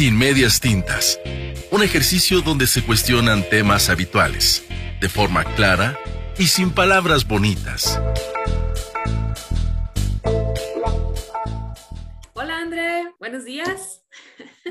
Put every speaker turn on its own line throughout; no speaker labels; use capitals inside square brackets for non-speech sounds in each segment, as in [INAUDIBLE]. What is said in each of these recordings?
Sin medias tintas. Un ejercicio donde se cuestionan temas habituales, de forma clara y sin palabras bonitas.
Hola André, buenos días.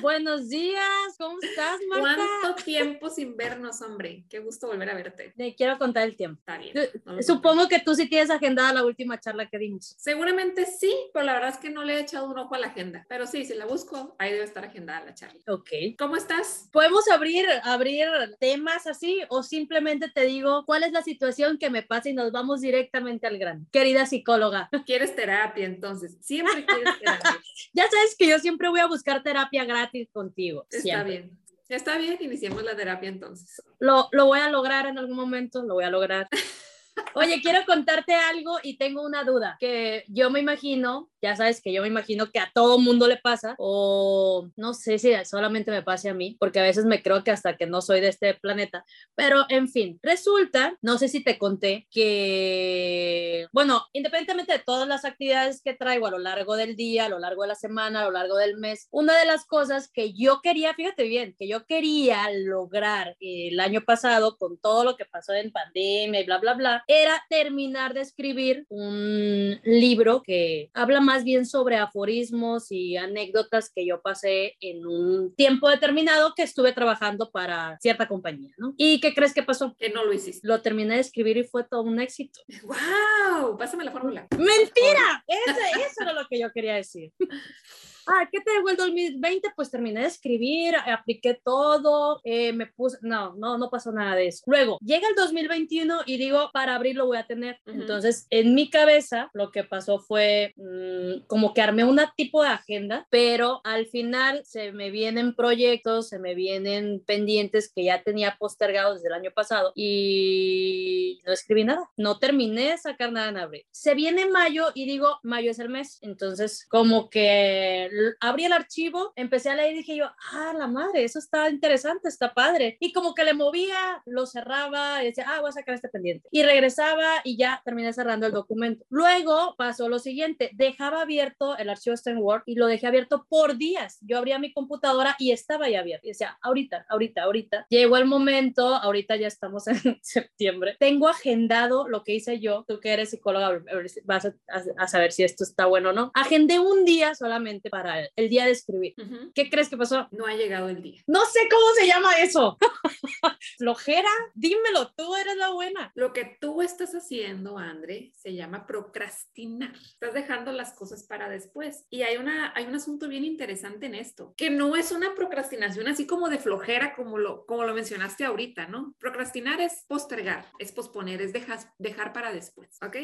Buenos días, ¿cómo estás, Marta?
¿Cuánto tiempo sin vernos, hombre? Qué gusto volver a verte.
Te quiero contar el tiempo.
Está bien.
No Supongo que tú sí tienes agendada la última charla que dimos.
Seguramente sí, pero la verdad es que no le he echado un ojo a la agenda. Pero sí, si la busco, ahí debe estar agendada la charla.
Ok.
¿Cómo estás?
¿Podemos abrir, abrir temas así o simplemente te digo cuál es la situación que me pasa y nos vamos directamente al grano? Querida psicóloga.
¿Quieres terapia entonces? Siempre [LAUGHS] quieres terapia.
ya sabes que yo siempre voy a buscar terapia gratis contigo.
Está bien. Está bien, iniciemos la terapia entonces.
Lo, lo voy a lograr en algún momento, lo voy a lograr. [LAUGHS] Oye, quiero contarte algo y tengo una duda, que yo me imagino, ya sabes que yo me imagino que a todo mundo le pasa, o no sé si solamente me pase a mí, porque a veces me creo que hasta que no soy de este planeta, pero en fin, resulta, no sé si te conté que, bueno, independientemente de todas las actividades que traigo a lo largo del día, a lo largo de la semana, a lo largo del mes, una de las cosas que yo quería, fíjate bien, que yo quería lograr el año pasado con todo lo que pasó en pandemia y bla, bla, bla, era terminar de escribir un libro que habla más bien sobre aforismos y anécdotas que yo pasé en un tiempo determinado que estuve trabajando para cierta compañía, ¿no? ¿Y qué crees que pasó?
Que no lo hiciste.
Lo terminé de escribir y fue todo un éxito.
¡Wow! Pásame la fórmula.
¡Mentira! Eso, eso era lo que yo quería decir [LAUGHS] ah, ¿qué te dejó el 2020? Pues terminé de escribir, apliqué todo, eh, me puse, no, no, no pasó nada de eso. Luego, llega el 2021 y digo, para abril lo voy a tener. Entonces, en mi cabeza, lo que pasó fue mm, como que armé una tipo de agenda, pero al final se me vienen proyectos, se me vienen pendientes que ya tenía postergados desde el año pasado y no escribí nada. No terminé de sacar nada en abril. Se viene mayo y digo, mayo es el mes. Entonces, como que abrí el archivo, empecé a leer y dije yo, ah, la madre, eso está interesante, está padre. Y como que le movía, lo cerraba y decía, ah, voy a sacar este pendiente. Y regresaba y ya terminé cerrando el documento. Luego pasó lo siguiente, dejaba abierto el archivo Word y lo dejé abierto por días. Yo abría mi computadora y estaba ya abierto. Y decía, ahorita, ahorita, ahorita. Llegó el momento, ahorita ya estamos en [LAUGHS] septiembre. Tengo agendado lo que hice yo, tú que eres psicóloga, vas a, a saber si esto está bueno o no. Agendé un día solamente para el día de escribir. ¿Qué crees que pasó?
No ha llegado el día.
No sé cómo se llama eso. [LAUGHS] Flojera, dímelo, tú eres la buena.
Lo que tú estás haciendo, André, se llama procrastinar. Estás dejando las cosas para después. Y hay, una, hay un asunto bien interesante en esto, que no es una procrastinación así como de flojera, como lo, como lo mencionaste ahorita, ¿no? Procrastinar es postergar, es posponer, es dejar, dejar para después, ¿ok?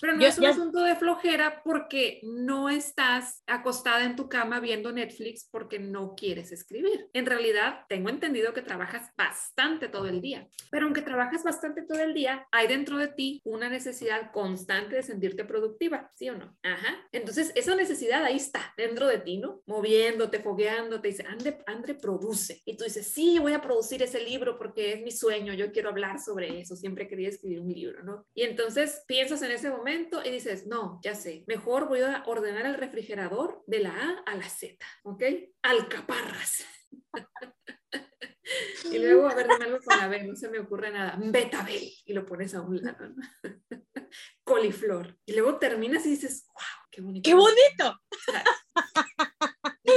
Pero no es un asunto de flojera porque no estás acostumbrado en tu cama viendo Netflix porque no quieres escribir. En realidad, tengo entendido que trabajas bastante todo el día, pero aunque trabajas bastante todo el día, hay dentro de ti una necesidad constante de sentirte productiva, ¿sí o no? Ajá. Entonces, esa necesidad ahí está, dentro de ti, ¿no? Moviéndote, fogueándote, dice, Andre, Andre produce. Y tú dices, sí, voy a producir ese libro porque es mi sueño, yo quiero hablar sobre eso, siempre quería escribir un libro, ¿no? Y entonces piensas en ese momento y dices, no, ya sé, mejor voy a ordenar el refrigerador de la A a la Z, ¿ok? Alcaparras. [LAUGHS] y luego, a ver, algo con la B, no se me ocurre nada. Betabel, y lo pones a un lado, ¿no? [LAUGHS] Coliflor. Y luego terminas y dices, wow, qué bonito.
¡Qué bonito!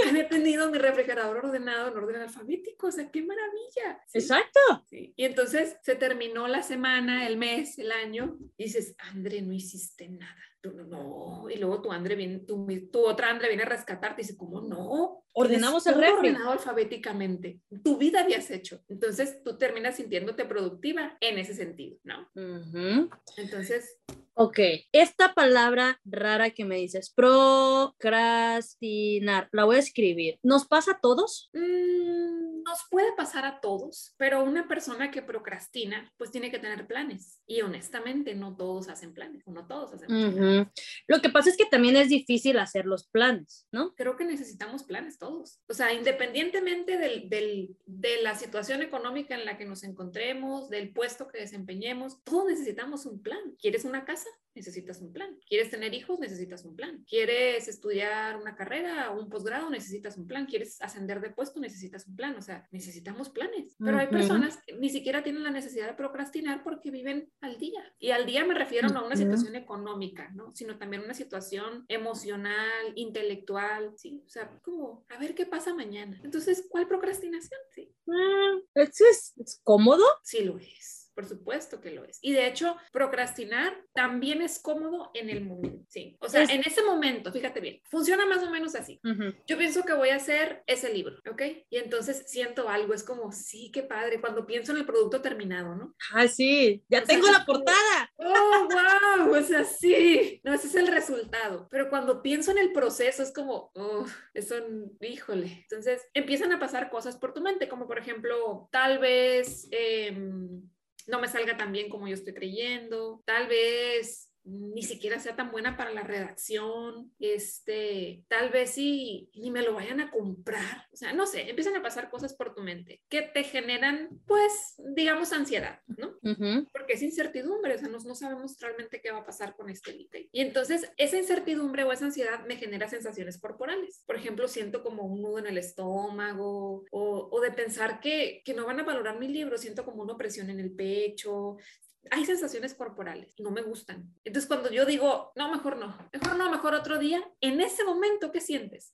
Y había tenido mi refrigerador ordenado en orden alfabético, o sea, qué maravilla.
Exacto.
Sí. Y entonces se terminó la semana, el mes, el año, y dices, André, no hiciste nada no, y luego tu Andre viene, tu, tu, otra Andre viene a rescatarte y dice, ¿cómo no?
Ordenamos el refri.
ordenado alfabéticamente. Tu vida habías hecho. Entonces tú terminas sintiéndote productiva en ese sentido, ¿no? Entonces.
Ok, esta palabra rara que me dices, procrastinar, la voy a escribir. ¿Nos pasa a todos?
Mm, nos puede pasar a todos, pero una persona que procrastina, pues tiene que tener planes. Y honestamente, no todos hacen planes, no todos hacen planes.
Lo que pasa es que también es difícil hacer los planes, ¿no?
Creo que necesitamos planes todos. O sea, independientemente del, del, de la situación económica en la que nos encontremos, del puesto que desempeñemos, todos necesitamos un plan. ¿Quieres una casa? Casa, necesitas un plan. ¿Quieres tener hijos? Necesitas un plan. ¿Quieres estudiar una carrera o un posgrado? Necesitas un plan. ¿Quieres ascender de puesto? Necesitas un plan. O sea, necesitamos planes. Pero hay personas que ni siquiera tienen la necesidad de procrastinar porque viven al día. Y al día me refiero no a una situación económica, ¿no? Sino también una situación emocional, intelectual, ¿sí? O sea, como, a ver qué pasa mañana. Entonces, ¿cuál procrastinación? Sí.
Ah, ¿es, es cómodo?
Sí lo es. Por supuesto que lo es. Y de hecho, procrastinar también es cómodo en el momento. Sí. O sea, en ese momento, fíjate bien, funciona más o menos así. Yo pienso que voy a hacer ese libro, ¿ok? Y entonces siento algo, es como, sí, qué padre, cuando pienso en el producto terminado, ¿no?
Ah, sí, ya tengo la portada.
Oh, wow, o sea, sí. No, ese es el resultado. Pero cuando pienso en el proceso, es como, oh, eso, híjole. Entonces, empiezan a pasar cosas por tu mente, como por ejemplo, tal vez... Eh, no me salga tan bien como yo estoy creyendo, tal vez ni siquiera sea tan buena para la redacción, este, tal vez sí, ni me lo vayan a comprar, o sea, no sé, empiezan a pasar cosas por tu mente que te generan, pues, digamos, ansiedad, ¿no? Porque es incertidumbre, o sea, no, no, sabemos realmente qué va a pasar con este libro. Y entonces, esa incertidumbre o esa ansiedad me genera sensaciones corporales. Por ejemplo, siento como un nudo en el estómago o, o de pensar que, que no van a valorar mi libro, siento como una opresión en el pecho, hay sensaciones corporales no me gustan. Entonces cuando yo digo, no, mejor no, mejor no, mejor otro día, en ese momento, ¿qué sientes?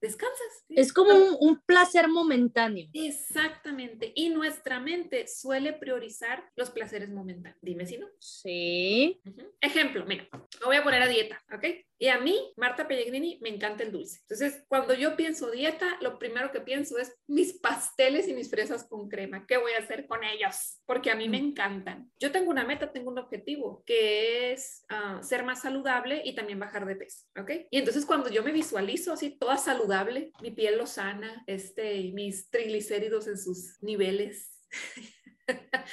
descansas.
Es como un, placer momentáneo.
Exactamente. Y nuestra mente suele priorizar los placeres momentáneos. Dime si no.
Sí.
Ejemplo, mira, me voy a poner a dieta, ¿ok? Y a mí, Marta Pellegrini, me encanta el dulce. Entonces, cuando yo pienso dieta, lo primero que pienso es mis pasteles y mis fresas con crema. ¿Qué voy a hacer con ellos? Porque a mí me mm. encantan. Yo tengo una meta, tengo un objetivo, que es ah, ser más saludable y también bajar de peso, ¿ok? Y entonces cuando yo me visualizo así, toda saludable, mi piel lo sana, este, mis triglicéridos en sus niveles. [LAUGHS]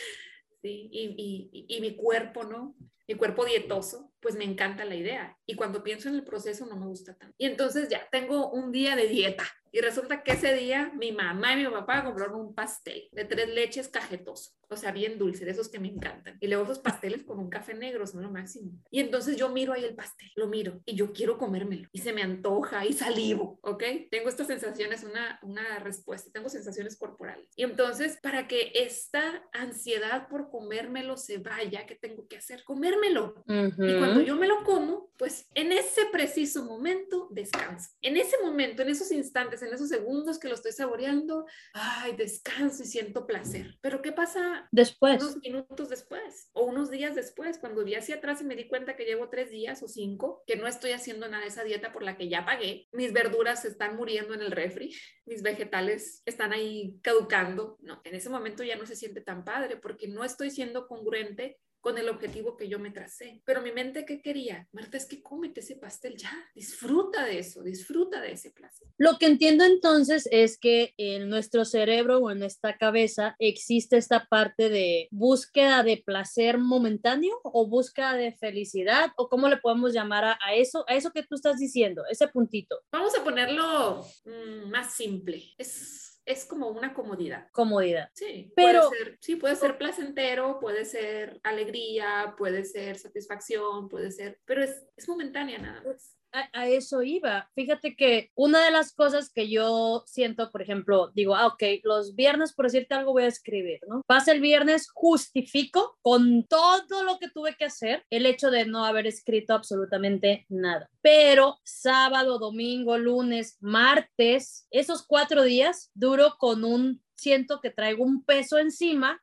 Sí, y, y, y, mi cuerpo, ¿no? Mi cuerpo dietoso, pues me encanta la idea. Y cuando pienso en el proceso no me gusta tanto. Y entonces ya tengo un día de dieta. Y resulta que ese día mi mamá y mi papá compraron un pastel de tres leches cajetoso o sea, bien dulce, de esos que me encantan. Y luego esos pasteles con un café negro son lo máximo. Y entonces yo miro ahí el pastel, lo miro y yo quiero comérmelo y se me antoja y salivo, ¿ok? Tengo estas sensaciones, una, una respuesta, tengo sensaciones corporales. Y entonces, para que esta ansiedad por comérmelo se vaya, ¿qué tengo que hacer? Comérmelo. Y cuando yo me lo como, pues en ese preciso momento descanso. En ese momento, en esos instantes, en esos segundos que lo estoy saboreando, ay, descanso y siento placer. Pero ¿qué pasa
después.
Unos minutos después o unos días después, cuando vi hacia atrás y me di cuenta que llevo tres días o cinco, que no estoy haciendo nada de esa dieta por la que ya pagué, mis verduras están muriendo en el refri, mis vegetales están ahí caducando. No, en ese momento ya no se siente tan padre porque no estoy siendo congruente con el objetivo que yo me tracé. Pero mi mente, ¿qué quería? Marta, es que cómete ese pastel ya, disfruta de eso, disfruta de ese placer.
Lo que entiendo entonces es que en nuestro cerebro o en nuestra cabeza existe esta parte de búsqueda de placer momentáneo o búsqueda de felicidad o cómo le podemos llamar a, eso, a eso que tú estás diciendo, ese puntito.
Vamos a ponerlo mm, más simple. Es es como una comodidad.
Comodidad.
Sí, pero puede ser, sí, puede ser placentero, puede ser alegría, puede ser satisfacción, puede ser, pero es, es momentánea nada más
a, eso iba. Fíjate que una de las cosas que yo siento, por ejemplo, digo, ah, ok, los viernes, por decirte algo, voy a escribir, ¿no? Pasa el viernes, justifico con todo lo que tuve que hacer el hecho de no haber escrito absolutamente nada. Pero sábado, domingo, lunes, martes, esos cuatro días duro con un siento que traigo un peso encima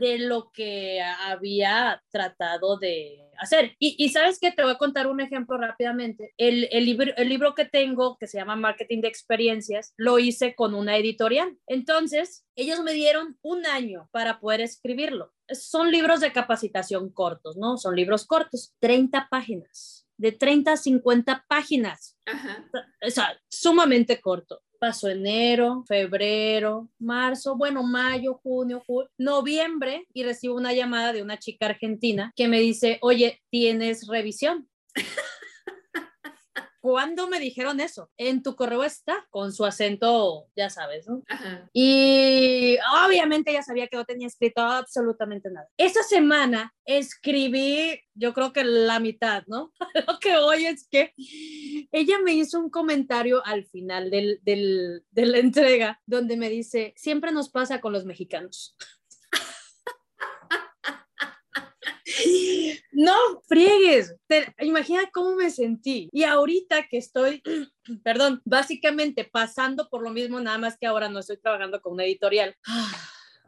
de lo que había tratado de hacer. Y, sabes que te voy a contar un ejemplo rápidamente. El, el, libro, el libro que tengo, que se llama Marketing de Experiencias, lo hice con una editorial. Entonces, ellos me dieron un año para poder escribirlo. Son libros de capacitación cortos, ¿no? Son libros cortos, 30 páginas, de 30 a 50 páginas. O sea, sumamente corto pasó enero, febrero, marzo, bueno, mayo, junio, julio, noviembre y recibo una llamada de una chica argentina que me dice, oye, ¿tienes revisión? ¿Cuándo me dijeron eso? En tu correo está, con su acento, ya sabes, ¿no?
Ajá.
Y obviamente ella sabía que no tenía escrito absolutamente nada. Esa semana escribí, yo creo que la mitad, ¿no? [LAUGHS] Lo que hoy es que ella me hizo un comentario al final del, del, de la entrega donde me dice, siempre nos pasa con los mexicanos. No, friegues. Te, imagina cómo me sentí. Y ahorita que estoy, [CLEARS THROAT] perdón, básicamente pasando por lo mismo, nada más que ahora no estoy trabajando con una editorial.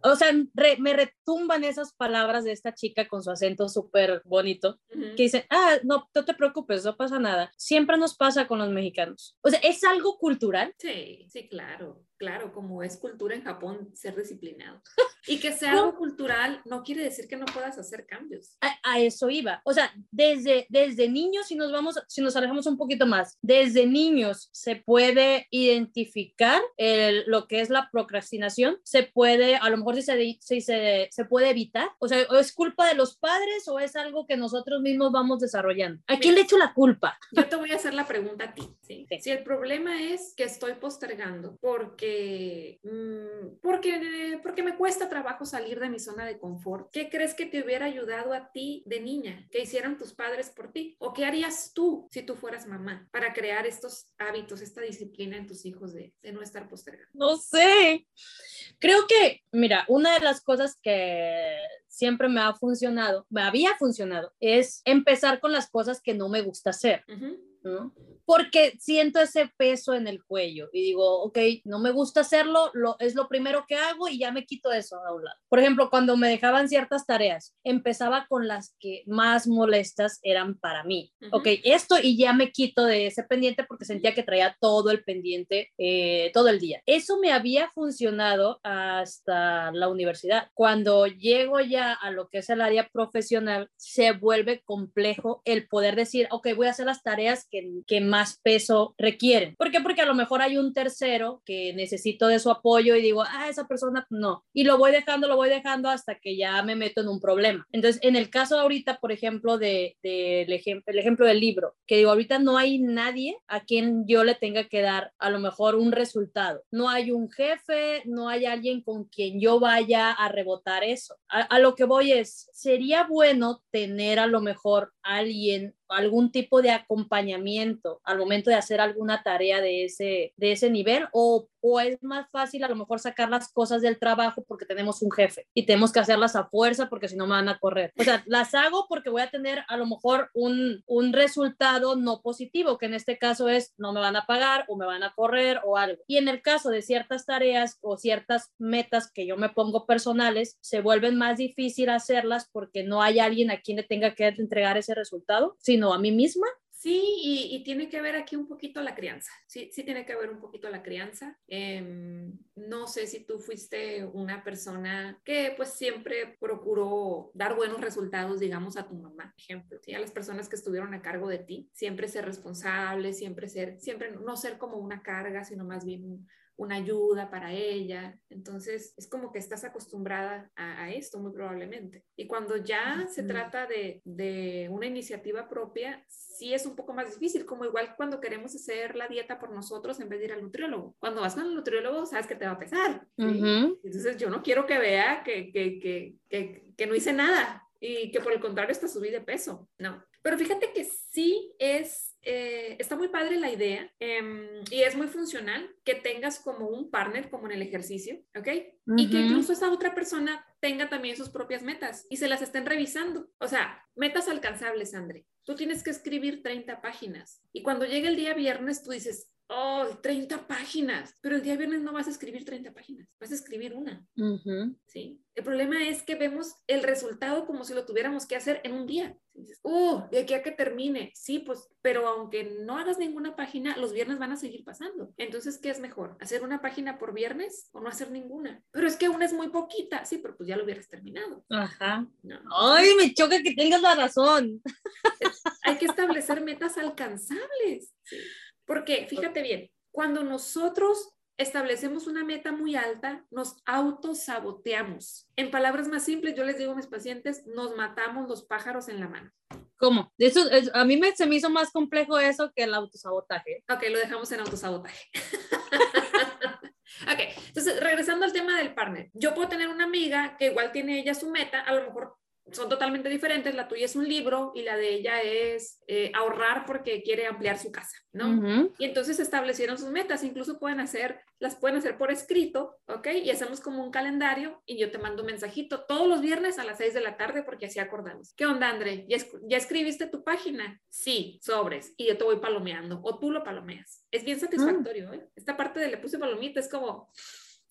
O sea, re, me retumban esas palabras de esta chica con su acento súper bonito, uh -huh. que dice, ah, no, no te preocupes, no pasa nada. Siempre nos pasa con los mexicanos. O sea, ¿es algo cultural?
Sí, sí, claro claro, como es cultura en Japón, ser disciplinado. Y que sea algo cultural no quiere decir que no puedas hacer cambios.
A, a, eso iba. O sea, desde, desde niños, si nos vamos, si nos alejamos un poquito más, desde niños se puede identificar el, lo que es la procrastinación, se puede, a lo mejor si se, si se, se puede evitar. O sea, ¿es culpa de los padres o es algo que nosotros mismos vamos desarrollando? ¿A quién le echo la culpa?
Yo te voy a hacer la pregunta a ti. ¿sí? Sí. Si el problema es que estoy postergando porque Mm, porque, porque me cuesta trabajo salir de mi zona de confort. ¿Qué crees que te hubiera ayudado a ti de niña? ¿Qué hicieron tus padres por ti? ¿O qué harías tú si tú fueras mamá para crear estos hábitos, esta disciplina en tus hijos de, de no estar postergando?
No sé. Creo que, mira, una de las cosas que siempre me ha funcionado, me había funcionado, es empezar con las cosas que no me gusta hacer. Uh -huh. ¿No? Porque siento ese peso en el cuello y digo, ok, no me gusta hacerlo, lo, es lo primero que hago y ya me quito eso a un lado. Por ejemplo, cuando me dejaban ciertas tareas, empezaba con las que más molestas eran para mí. Uh -huh. Ok, esto y ya me quito de ese pendiente porque sentía que traía todo el pendiente eh, todo el día. Eso me había funcionado hasta la universidad. Cuando llego ya a lo que es el área profesional, se vuelve complejo el poder decir, ok, voy a hacer las tareas que, más peso requieren. ¿Por qué? Porque a lo mejor hay un tercero que necesito de su apoyo y digo, ah, esa persona no. Y lo voy dejando, lo voy dejando hasta que ya me meto en un problema. Entonces, en el caso ahorita, por ejemplo, de, de, de ejemplo, el ejemplo del libro, que digo, ahorita no hay nadie a quien yo le tenga que dar a lo mejor un resultado. No hay un jefe, no hay alguien con quien yo vaya a rebotar eso. A lo que voy es, sería bueno tener a lo mejor alguien algún tipo de acompañamiento al momento de hacer alguna tarea de ese, de ese nivel o, o, es más fácil a lo mejor sacar las cosas del trabajo porque tenemos un jefe y tenemos que hacerlas a fuerza porque si no me van a correr. O sea, las hago porque voy a tener a lo mejor un, un resultado no positivo, que en este caso es no me van a pagar o me van a correr o algo. Y en el caso de ciertas tareas o ciertas metas que yo me pongo personales, se vuelven más difícil hacerlas porque no hay alguien a quien le tenga que entregar ese resultado, sino a mí misma.
Sí, y, tiene que ver aquí un poquito la crianza. Sí, sí tiene que ver un poquito la crianza. Eh, no sé si tú fuiste una persona que pues siempre procuró dar buenos resultados, digamos, a tu mamá, por ejemplo. ¿sí? A las personas que estuvieron a cargo de ti. Siempre ser responsable, siempre ser, siempre no ser como una carga, sino más bien una ayuda para ella. Entonces, es como que estás acostumbrada a, a esto muy probablemente. Y cuando ya uh -huh. se trata de, de, una iniciativa propia, sí es un poco más difícil, como igual cuando queremos hacer la dieta por nosotros en vez de ir al nutriólogo. Cuando vas con el nutriólogo, sabes que te va a pesar. Uh -huh. Entonces, yo no quiero que vea que, que, que, que, que no hice nada y que por el contrario está subí de peso. No. Pero fíjate que sí es eh, está muy padre la idea eh, y es muy funcional que tengas como un partner, como en el ejercicio, ¿ok? Uh -huh. Y que incluso esa otra persona tenga también sus propias metas y se las estén revisando. O sea, metas alcanzables, André. Tú tienes que escribir 30 páginas y cuando llegue el día viernes tú dices, oh, 30 páginas, pero el día viernes no vas a escribir 30 páginas, vas a escribir una. Uh -huh. ¿sí? El problema es que vemos el resultado como si lo tuviéramos que hacer en un día. Dices, uh, de aquí a que termine. Sí, pues, pero aunque no hagas ninguna página, los viernes van a seguir pasando. Entonces, ¿qué es mejor? ¿Hacer una página por viernes o no hacer ninguna? Pero es que una es muy poquita. Sí, pero pues ya lo hubieras terminado.
Ajá. No. Ay, me choca que tengas la razón. [LAUGHS]
Hay que establecer metas alcanzables. Sí. Porque, fíjate bien, cuando nosotros establecemos una meta muy alta, nos autosaboteamos. En palabras más simples, yo les digo a mis pacientes, nos matamos los pájaros en la mano.
¿Cómo? Eso, es- a mí me, se me hizo más complejo eso que el autosabotaje.
Ok, lo dejamos en autosabotaje. [LAUGHS] ok, entonces regresando al tema del partner, yo puedo tener una amiga que igual tiene ella su meta, a lo mejor son totalmente diferentes, la tuya es un libro y la de ella es eh, ahorrar porque quiere ampliar su casa, ¿no? Y entonces establecieron sus metas, incluso pueden hacer, las pueden hacer por escrito, ¿ok? Y hacemos como un calendario y yo te mando un mensajito todos los viernes a las 6 de la tarde porque así acordamos. ¿Qué onda, André? ¿Ya, esc- ya escribiste tu página? Sí, sobres. Y yo te voy palomeando o tú lo palomeas. Es bien satisfactorio, ¿eh? Esta parte de le puse palomita es como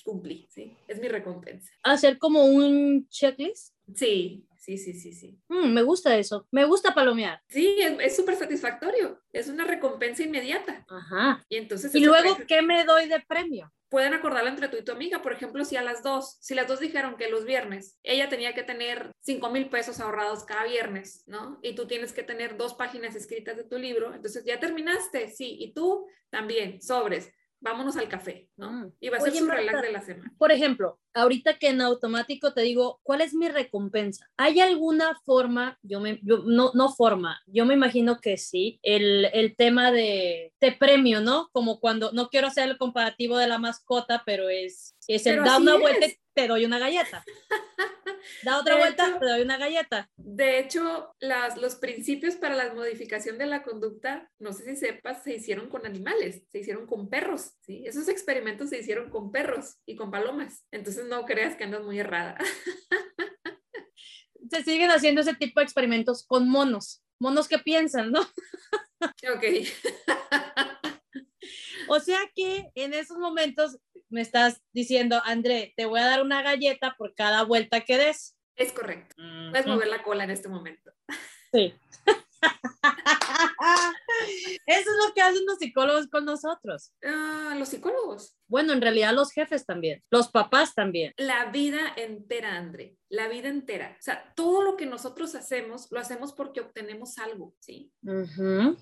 cumplí, ¿sí? Es mi recompensa.
Hacer como un checklist.
Sí, sí, sí, sí, sí.
Mm, me gusta eso. Me gusta palomear.
Sí, es súper satisfactorio. Es una recompensa inmediata.
Ajá.
Y entonces...
Y luego, ¿qué me doy de premio?
pueden acordarlo entre tú y tu amiga. Por ejemplo, si a las dos, si las dos dijeron que los viernes ella tenía que tener 5 mil pesos ahorrados cada viernes, ¿no? Y tú tienes que tener dos páginas escritas de tu libro, entonces ya terminaste, sí, y tú también, sobres, vámonos al café, ¿no?
Mm.
Y va a ser
Oye,
su
Marta.
relax de la semana.
Por ejemplo, ahorita que en automático te digo, ¿cuál es mi recompensa? ¿Hay alguna forma? Yo me, yo- no, no forma, yo me imagino que sí, el, el tema de, de premio, ¿no? Como cuando, no quiero hacer el comparativo de la mascota, pero es, es el da una vuelta te doy una galleta. [LAUGHS] [LAUGHS] Da otra
De
vuelta,
hecho-
te doy una galleta.
De hecho, las, los principios para la modificación de la conducta, no sé si sepas, se hicieron con animales, se hicieron con perros, ¿sí? Esos experimentos se hicieron con perros y con palomas. Entonces no creas que andas muy errada. [LAUGHS]
Se siguen haciendo ese tipo de experimentos con monos, monos que piensan, ¿no?
ok. [LAUGHS]
O sea que en esos momentos me estás diciendo, André, te voy a dar una galleta por cada vuelta que des.
Es correcto. Puedes
Ujú.
mover la cola en este momento.
Sí. [LAUGHS] Eso es lo que hacen los psicólogos con nosotros.
Ah, los psicólogos.
Bueno, en realidad los jefes también, los papás también.
La vida entera, André. La vida entera. O sea, todo lo que nosotros hacemos, lo hacemos porque obtenemos algo, ¿sí?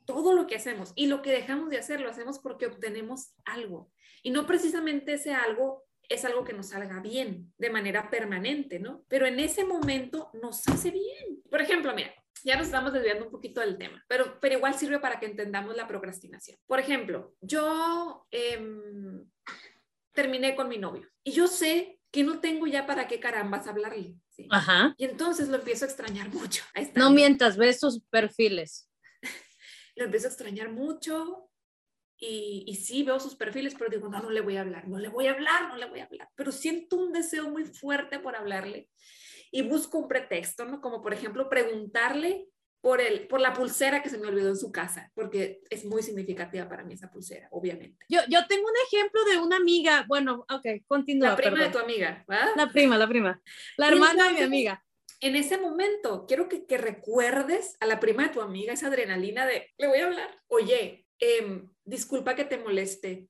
Todo lo que hacemos. Y lo que dejamos de hacer, lo hacemos porque obtenemos algo. Y no precisamente ese algo es algo que nos salga bien de manera permanente, ¿no? Pero en ese momento nos hace bien. Por ejemplo, mira, ya nos estamos desviando un poquito del tema, pero, pero igual sirve para que entendamos la procrastinación. Por ejemplo, yo em, terminé con mi novio y yo sé que no tengo ya para qué carambas hablarle. ¿sí?
Ajá.
Y entonces lo empiezo a extrañar mucho. Ahí está.
No mientas, ves sus perfiles. [LAUGHS]
lo empiezo a extrañar mucho y, y sí veo sus perfiles, pero digo, no, no le voy a hablar, no le voy a hablar, no le voy a hablar, pero siento un deseo muy fuerte por hablarle y busco un pretexto, ¿no? Como por ejemplo preguntarle por, el, por la pulsera que se me olvidó en su casa, porque es muy significativa para mí esa pulsera, obviamente.
Yo, yo tengo un ejemplo de una amiga, bueno, ok, continúa.
La prima de
perdón.
tu amiga, ¿verdad?
La prima, la prima. La hermana de mi amiga.
En ese momento, quiero que, que recuerdes a la prima de tu amiga esa adrenalina de, le voy a hablar, oye, em, disculpa que te moleste,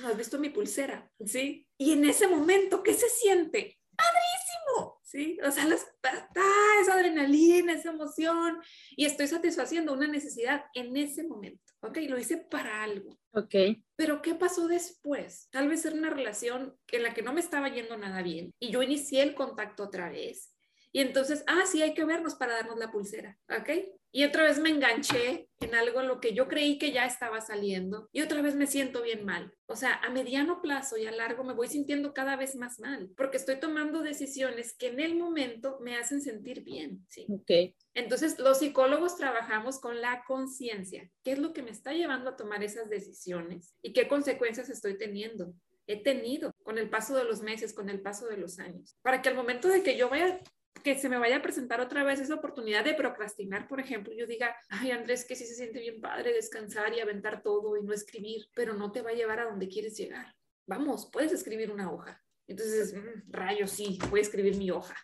¿no has visto mi pulsera? ¿Sí? Y en ese momento, ¿qué se siente? ¡Padrísimo! ¿Sí? O sea, las, ah, esa adrenalina, esa emoción, y estoy satisfaciendo una necesidad en ese momento, ¿ok? Lo hice para algo.
Ok.
Pero ¿qué pasó después? Tal vez era una relación en la que no me estaba yendo nada bien y yo inicié el contacto otra vez. Y entonces, ah, sí, hay que vernos para darnos la pulsera, ¿ok? Y otra vez me enganché en algo en lo que yo creí que ya estaba saliendo y otra vez me siento bien mal. O sea, a mediano plazo y a largo me voy sintiendo cada vez más mal porque estoy tomando decisiones que en el momento me hacen sentir bien, ¿sí?
Ok.
Entonces, los psicólogos trabajamos con la conciencia. ¿Qué es lo que me está llevando a tomar esas decisiones? ¿Y qué consecuencias estoy teniendo? He tenido con el paso de los meses, con el paso de los años. Para que al momento de que yo vaya, que se me vaya a presentar otra vez esa oportunidad de procrastinar, por ejemplo, yo diga, ay Andrés, que sí se siente bien padre descansar y aventar todo y no escribir, pero no te va a llevar a donde quieres llegar. Vamos, puedes escribir una hoja. Entonces, mm, rayos, sí, voy a escribir mi hoja.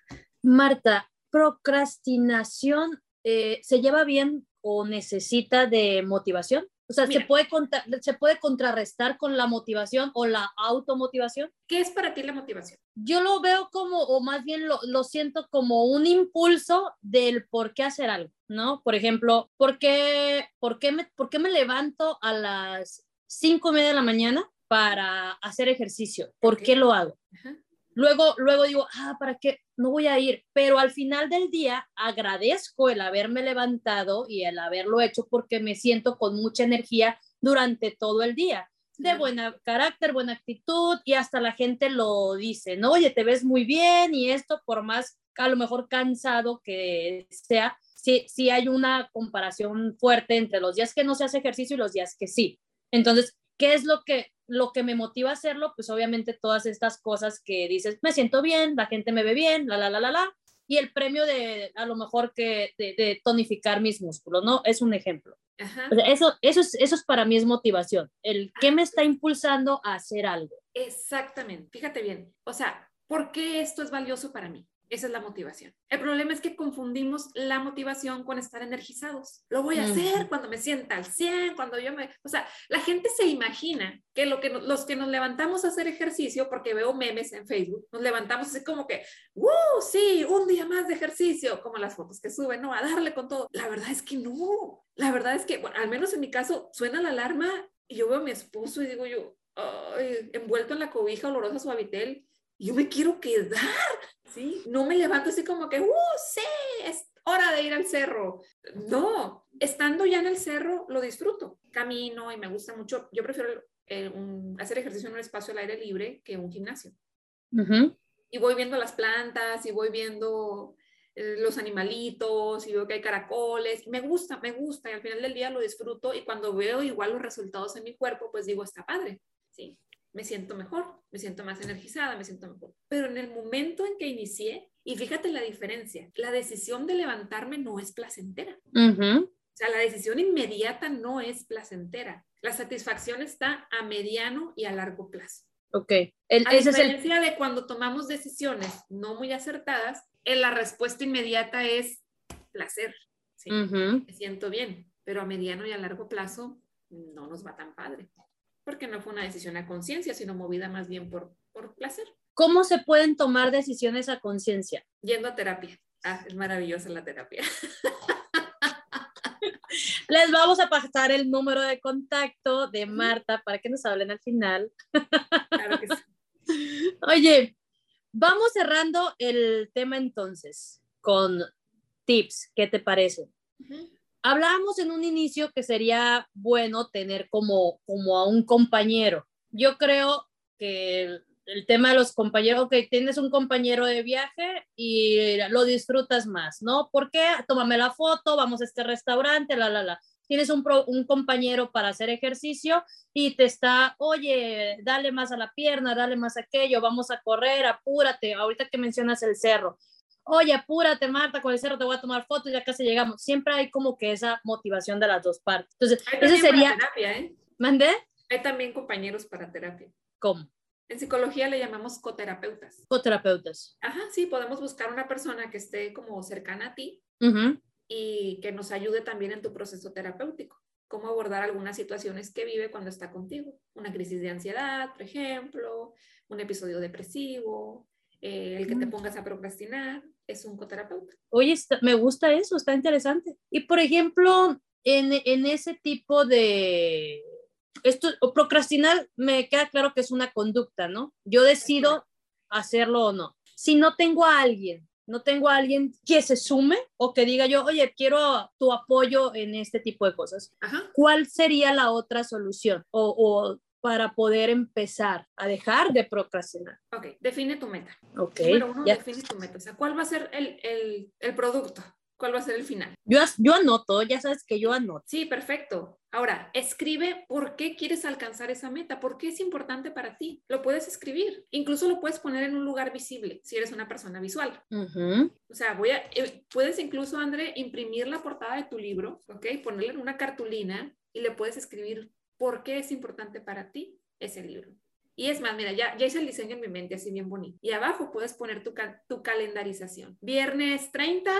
Marta, procrastinación eh, se lleva bien o necesita de motivación? O sea, ¿se puede, contra- ¿se puede contrarrestar con la motivación o la automotivación?
¿Qué es para ti la motivación?
Yo lo veo como, o más bien lo, lo siento como un impulso del por qué hacer algo, ¿no? Por ejemplo, ¿por qué, por qué, me, por qué me levanto a las cinco y media de la mañana para hacer ejercicio? ¿por qué lo hago?
Ajá.
luego, luego digo, ah, ¿para qué? No voy a ir, pero al final del día agradezco el haberme levantado y el haberlo hecho porque me siento con mucha energía durante todo el día de buena carácter, buena actitud y hasta la gente lo dice, ¿no? Oye, te ves muy bien y esto por más a lo mejor cansado que sea, sí, sí hay una comparación fuerte entre los días que no se hace ejercicio y los días que sí. Entonces, ¿qué es lo que, lo que me motiva a hacerlo? Pues obviamente todas estas cosas que dices, me siento bien, la gente me ve bien, la, la, la, la, la, y el premio de a lo mejor que de, tonificar mis músculos, ¿no? Es un ejemplo. Eso, eso, es, eso es para mí es motivación, el que me está impulsando a hacer algo.
Exactamente, fíjate bien, o sea, ¿por qué esto es valioso para mí? Esa es la motivación. El problema es que confundimos la motivación con estar energizados. Lo voy a hacer cuando me sienta al 100, cuando yo me... O sea, la gente se imagina que, lo que los que nos levantamos a hacer ejercicio, porque veo memes en Facebook, nos levantamos así como que, ¡uh! Sí, un día más de ejercicio, como las fotos que suben, ¿no? A darle con todo. La verdad es que no. La verdad es que, bueno, al menos en mi caso, suena la alarma y yo veo a mi esposo y digo yo, envuelto en la cobija olorosa suavitel, yo me quiero quedar, ¿sí? No me levanto así como que, ¡uh, sí! Es hora de ir al cerro. No, estando ya en el cerro, lo disfruto. Camino y me gusta mucho. Yo prefiero eh, hacer ejercicio en un espacio al aire libre que un gimnasio. Y voy viendo las plantas y voy viendo eh, los animalitos y veo que hay caracoles. Me gusta, me gusta y al final del día lo disfruto y cuando veo igual los resultados en mi cuerpo, pues digo, está padre. Sí me siento mejor, me siento más energizada, me siento mejor. Pero en el momento en que inicié, y fíjate la diferencia, la decisión de levantarme no es placentera. O sea, la decisión inmediata no es placentera. La satisfacción está a mediano y a largo plazo.
Ok.
a diferencia de cuando tomamos decisiones no muy acertadas, en la respuesta inmediata es placer. Sí, me siento bien, pero a mediano y a largo plazo no nos va tan padre porque no fue una decisión a conciencia, sino movida más bien por, por placer.
¿Cómo se pueden tomar decisiones a conciencia?
Yendo a terapia. Ah, es maravillosa la terapia. [LAUGHS]
Les vamos a pasar el número de contacto de Marta para que nos hablen al final. Claro que sí. [LAUGHS] Oye, vamos cerrando el tema entonces con tips. ¿Qué te parece? Hablábamos en un inicio que sería bueno tener como, como a un compañero. Yo creo que el, tema de los compañeros, ok, tienes un compañero de viaje y lo disfrutas más, ¿no? ¿Por qué? Tómame la foto, vamos a este restaurante, la, la, la. Tienes un, un compañero para hacer ejercicio y te está, oye, dale más a la pierna, dale más a aquello, vamos a correr, apúrate. Ahorita que mencionas el cerro, oye, apúrate, Marta, con el cerro te voy a tomar fotos, ya casi llegamos. Siempre hay como que esa motivación de las dos partes. Entonces, eso sería...
terapia, ¿eh?
¿Mandé?
Hay también compañeros para terapia.
¿Cómo?
En psicología le llamamos coterapeutas.
Coterapeutas.
Ajá, sí, podemos buscar una persona que esté como cercana a ti y que nos ayude también en tu proceso terapéutico. Cómo abordar algunas situaciones que vive cuando está contigo. Una crisis de ansiedad, por ejemplo, un episodio depresivo, eh, el que te mm. pongas a procrastinar, es un coterapeuta.
Oye, me gusta eso, está interesante. Y por ejemplo, en, en ese tipo de... Esto, procrastinar me queda claro que es una conducta, ¿no? Yo decido hacerlo o no. Si no tengo a alguien, no tengo a alguien que se sume o que diga yo, oye, quiero tu apoyo en este tipo de cosas. ¿Cuál sería la otra solución? O, o para poder empezar a dejar de procrastinar?
Ok, define tu meta.
Ok.
Número uno, define tu meta. O sea, ¿cuál va a ser el, el, el producto? ¿Cuál va a ser el final?
Yo, yo anoto, ya sabes que yo anoto.
Sí, perfecto. Ahora, escribe por qué quieres alcanzar esa meta, por qué es importante para ti. Lo puedes escribir, incluso lo puedes poner en un lugar visible si eres una persona visual. O sea, voy a, eh, puedes incluso, André, imprimir la portada de tu libro, ¿ok? Ponerle en una cartulina y le puedes escribir por qué es importante para ti ese libro. Y es más, mira, ya, ya hice el diseño en mi mente así bien bonito. Y abajo puedes poner tu, tu calendarización. Viernes 30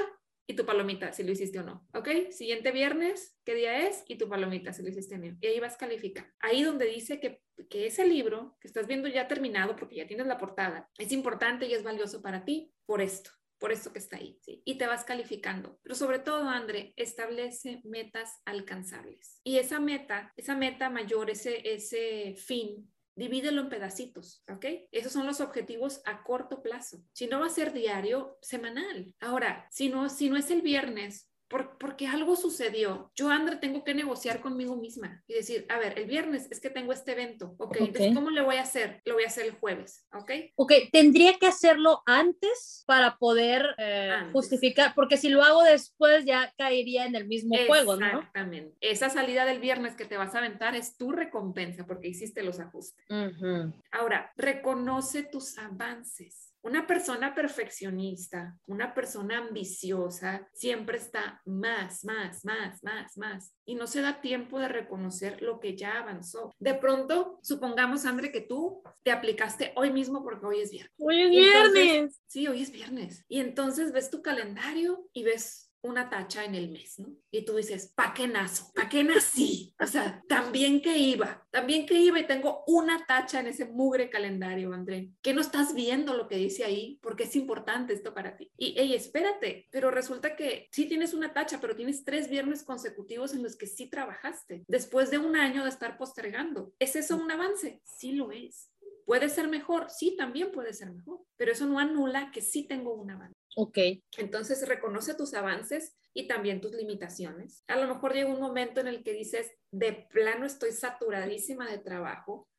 y tu palomita, si lo hiciste o no. ¿Ok? Siguiente viernes, ¿qué día es? Y tu palomita, si lo hiciste o no. Y ahí vas a calificar. Ahí donde dice que, que ese libro que estás viendo ya terminado, porque ya tienes la portada, es importante y es valioso para ti por esto por esto que está ahí. Y te vas calificando. Pero sobre todo, André, establece metas alcanzables. Y esa meta, esa meta mayor, ese, ese fin, divídelo en pedacitos, ¿ok? Esos son los objetivos a corto plazo. Si no va a ser diario, semanal. Ahora, si no, si no es el viernes, porque algo sucedió. Yo, André, tengo que negociar conmigo misma y decir, a ver, el viernes es que tengo este evento, ¿ok? okay. Entonces, ¿cómo le voy a hacer? Lo voy a hacer el jueves, ¿ok?
Ok, tendría que hacerlo antes para poder eh, antes. justificar, porque si lo hago después ya caería en el mismo juego, ¿no?
Exactamente. Esa salida del viernes que te vas a aventar es tu recompensa porque hiciste los ajustes.
Uh -huh.
Ahora, reconoce tus avances. Una persona perfeccionista, una persona ambiciosa, siempre está más, más, más, más, más. Y no se da tiempo de reconocer lo que ya avanzó. De pronto, supongamos, André, que tú te aplicaste hoy mismo porque hoy es viernes.
Hoy es viernes.
Entonces, sí, hoy es viernes. Y entonces ves tu calendario y ves una tacha en el mes, ¿no? Y tú dices, ¿pa' qué nazo? ¿Pa' qué nací? O sea, también que iba, también que iba y tengo una tacha en ese mugre calendario, André. ¿Qué no estás viendo lo que dice ahí? Porque es importante esto para ti. Y, hey, espérate, pero resulta que sí tienes una tacha, pero tienes tres viernes consecutivos en los que sí trabajaste, después de un año de estar postergando. ¿Es eso un avance? Sí lo es. ¿Puede ser mejor? Sí, también puede ser mejor, pero eso no anula que sí tengo un avance.
Ok.
Entonces reconoce tus avances y también tus limitaciones. A lo mejor llega un momento en el que dices, de plano estoy saturadísima de trabajo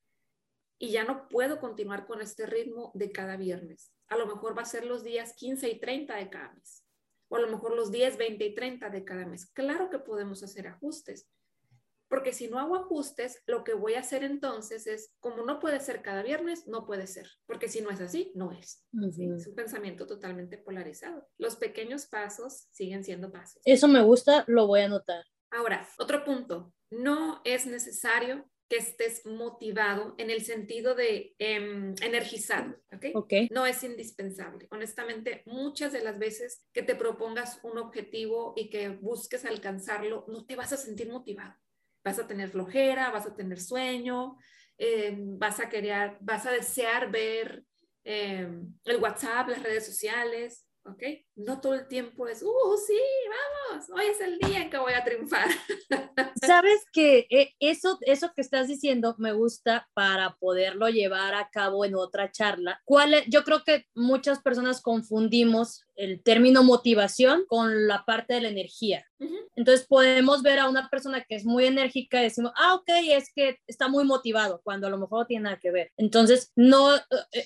y ya no puedo continuar con este ritmo de cada viernes. A lo mejor va a ser los días 15 y 30 de cada mes. O a lo mejor los días 20 y 30 de cada mes. Claro que podemos hacer ajustes, porque si no hago ajustes, lo que voy a hacer entonces es, como no puede ser cada viernes, no puede ser, porque si no es así, no es. ¿sí? Es un pensamiento totalmente polarizado. Los pequeños pasos siguen siendo pasos.
Eso me gusta, lo voy a anotar.
Ahora, otro punto, no es necesario que estés motivado en el sentido de eh, energizado, ¿okay?
¿ok?
No es indispensable. Honestamente, muchas de las veces que te propongas un objetivo y que busques alcanzarlo, no te vas a sentir motivado vas a tener flojera, vas a tener sueño, eh, vas a querer, vas a desear ver eh, el WhatsApp, las redes sociales, ¿ok? No todo el tiempo es, uh, sí, vamos, hoy es el día en que voy a triunfar. [LAUGHS]
Sabes que eh, eso, eso que estás diciendo me gusta para poderlo llevar a cabo en otra charla. ¿Cuál es? Yo creo que muchas personas confundimos el término motivación con la parte de la energía. Uh -huh. Entonces podemos ver a una persona que es muy enérgica y decimos, ah, ok, es que está muy motivado, cuando a lo mejor no tiene nada que ver. Entonces no,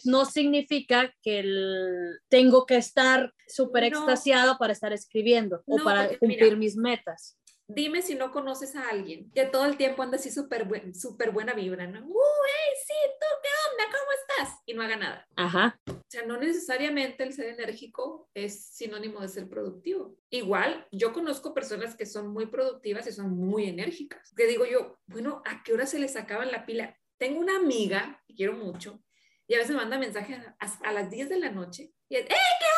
no significa que el, tengo que estar súper no. extasiado para estar escribiendo no, o para cumplir mira, mis metas.
Dime si no conoces a alguien que todo el tiempo anda así súper buen, super buena vibra, ¿no? ¡Uh, hey, sí! ¿Tú qué onda? ¿Cómo estás? Y no haga nada.
Ajá.
O sea, no necesariamente el ser enérgico es sinónimo de ser productivo. Igual, yo conozco personas que son muy productivas y son muy enérgicas. Que digo yo, bueno, ¿a qué hora se les acaba la pila? Tengo una amiga que quiero mucho y a veces manda mensajes a, a las 10 de la noche y es, ¡eh, qué.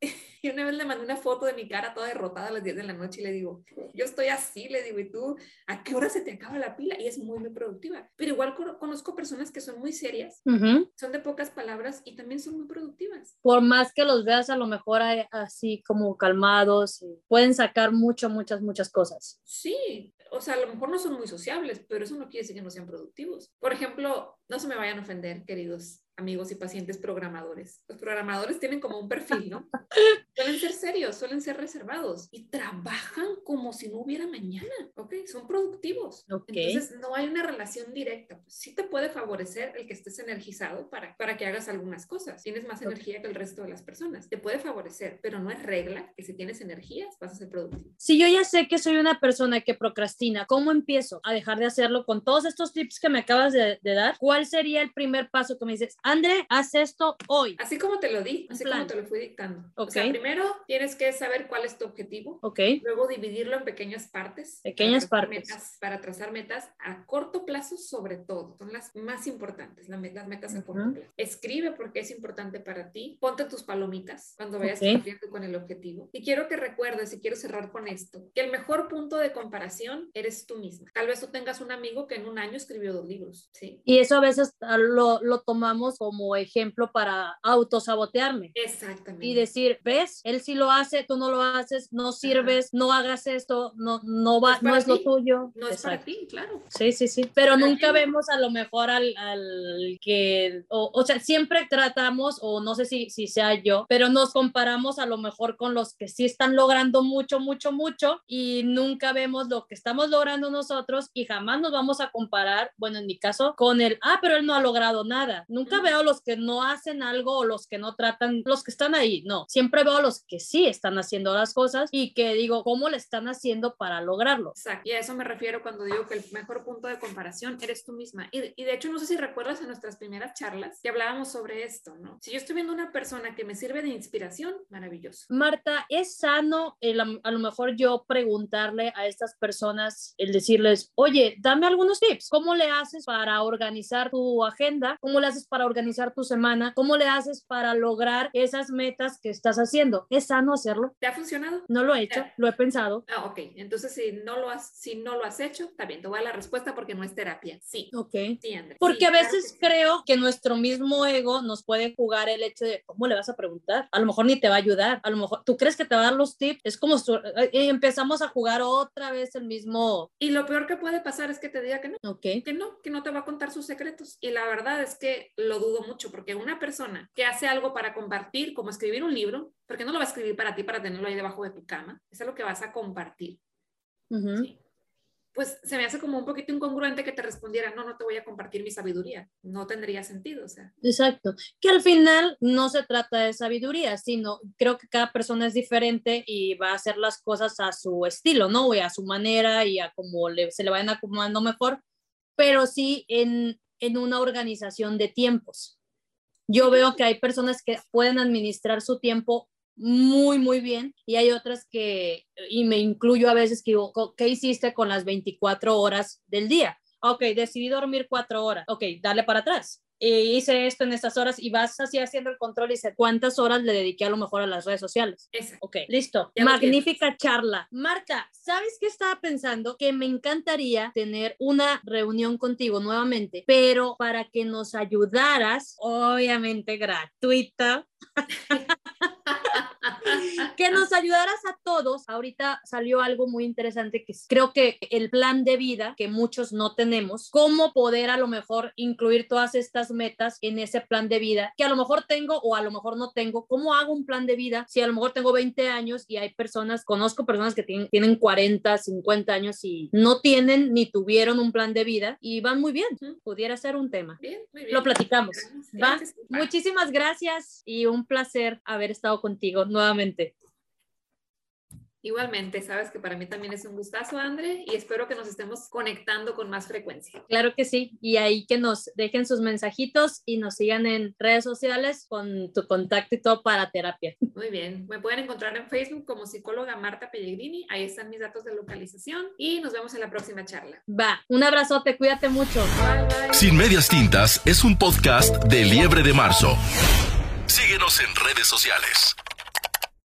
[LAUGHS] Y una vez le mandé una foto de mi cara toda derrotada a las 10 de la noche y le digo, yo estoy así, le digo, ¿y tú a qué hora se te acaba la pila? Y es muy, muy productiva. Pero igual conozco personas que son muy serias, uh -huh. son de pocas palabras y también son muy productivas.
Por más que los veas a lo mejor así como calmados, pueden sacar mucho, muchas, muchas cosas.
Sí, o sea, a lo mejor no son muy sociables, pero eso no quiere decir que no sean productivos. Por ejemplo, no se me vayan a ofender, queridos amigos y pacientes programadores. Los programadores tienen como un perfil, ¿no? [LAUGHS] suelen ser serios, suelen ser reservados y trabajan como si no hubiera mañana, ¿ok? Son productivos.
Okay.
Entonces, no hay una relación directa. Sí te puede favorecer el que estés energizado para, para que hagas algunas cosas. Tienes más okay. energía que el resto de las personas. Te puede favorecer, pero no es regla que si tienes energías vas a ser productivo.
Si yo ya sé que soy una persona que procrastina, ¿cómo empiezo a dejar de hacerlo con todos estos tips que me acabas de, de dar? ¿Cuál sería el primer paso que me dices? André, haz esto hoy.
Así como te lo di, así como te lo fui dictando.
Okay.
O sea, primero tienes que saber cuál es tu objetivo.
Ok.
Luego dividirlo en pequeñas partes.
Pequeñas
para
partes.
Metas, para trazar metas a corto plazo sobre todo. Son las más importantes, las metas a uh -huh. plazo. Escribe porque es importante para ti. Ponte tus palomitas cuando vayas
okay.
cumpliendo con el objetivo. Y quiero que recuerdes, y quiero cerrar con esto, que el mejor punto de comparación eres tú misma. Tal vez tú tengas un amigo que en un año escribió dos libros, ¿sí?
Y eso a veces lo, lo tomamos como ejemplo para autosabotearme.
Exactamente.
Y decir, ves, él sí lo hace, tú no lo haces, no sirves, no hagas esto, no, no va, no es, lo tuyo.
No es para ti, claro.
Sí, sí, sí. Pero nunca vemos a lo mejor al, al que, o, o, sea, siempre tratamos, o no sé si, si sea yo, pero nos comparamos a lo mejor con los que sí están logrando mucho, mucho, mucho y nunca vemos lo que estamos logrando nosotros y jamás nos vamos a comparar, bueno, en mi caso, con el, ah, pero él no ha logrado nada. Nunca veo los que no hacen algo o los que no tratan, los que están ahí, no. Siempre veo a los que sí están haciendo las cosas y que digo, ¿cómo le están haciendo para lograrlo?
Exacto. Y a eso me refiero cuando digo que el mejor punto de comparación eres tú misma. Y, y de hecho, no sé si recuerdas en nuestras primeras charlas que hablábamos sobre esto, ¿no? Si yo estoy viendo una persona que me sirve de inspiración, maravilloso.
Marta, ¿es sano el, a lo mejor yo preguntarle a estas personas, el decirles, oye, dame algunos tips? ¿Cómo le haces para organizar tu agenda? ¿Cómo le haces para organizar tu semana? ¿Cómo le haces para lograr esas metas que estás haciendo? ¿Es sano hacerlo?
¿Te ha funcionado?
No lo he hecho, lo he pensado.
Ah, ok. Entonces, si no lo has, si no lo has hecho, está bien, te voy a dar la respuesta porque no es terapia. Sí.
Ok.
Sí, Andrés.
Porque
Sí,
a
claro
veces
que sí.
creo que nuestro mismo ego nos puede jugar el hecho de cómo le vas a preguntar. A lo mejor ni te va a ayudar. A lo mejor tú crees que te va a dar los tips. Es como su- eh, empezamos a jugar otra vez el mismo.
Y lo peor que puede pasar es que te diga que no.
Ok.
que no, que no te va a contar sus secretos. Y la verdad es que lo dudo mucho, porque una persona que hace algo para compartir, como escribir un libro, porque no lo va a escribir para ti, para tenerlo ahí debajo de tu cama, es algo que vas a compartir.
Ujú.
¿sí? Pues se me hace como un poquito incongruente que te respondiera, no, no te voy a compartir mi sabiduría. No tendría sentido, o sea.
Exacto. Que al final no se trata de sabiduría, sino creo que cada persona es diferente y va a hacer las cosas a su estilo, ¿no? Y a su manera y a como le, se le vayan acomodando mejor, pero sí en, en una organización de tiempos. Yo veo que hay personas que pueden administrar su tiempo muy, muy bien y hay otras que, y me incluyo a veces, que digo, "Co- ¿qué hiciste con las 24 horas del día? Ok, decidí dormir cuatro horas. Ok, dale para atrás. Eh, hice esto en estas horas y vas así haciendo el control y dice cuántas horas le dediqué a lo mejor a las redes sociales.
Esa.
Ok, listo.
Ya
Magnífica charla. Marta, ¿sabes qué estaba pensando? Que me encantaría tener una reunión contigo nuevamente, pero para que nos ayudaras, obviamente gratuita, [LAUGHS] que nos ayudaras a todos. Ahorita salió algo muy interesante que es- creo que el plan de vida que muchos no tenemos, cómo poder a lo mejor incluir todas estas metas en ese plan de vida que a lo mejor tengo o a lo mejor no tengo. ¿Cómo hago un plan de vida si a lo mejor tengo 20 años y hay personas, conozco personas que tienen, tienen 40, 50 años y no tienen ni tuvieron un plan de vida y van muy bien? Pudiera ser un tema.
Bien, muy bien.
Lo platicamos.
Claro
¿Va?
va.
Muchísimas gracias y un placer haber estado contigo nuevamente.
Igualmente, sabes que para mí también es un gustazo, André, y espero que nos estemos conectando con más frecuencia.
Claro que sí. Y ahí que nos dejen sus mensajitos y nos sigan en redes sociales con tu contacto y todo para terapia.
Muy bien, me pueden encontrar en Facebook como psicóloga Marta Pellegrini, ahí están mis datos de localización y nos vemos en la próxima charla.
Va, un abrazote, cuídate mucho.
Bye, bye.
Sin Medias Tintas es un podcast de Liebre de Marzo. Síguenos en redes sociales.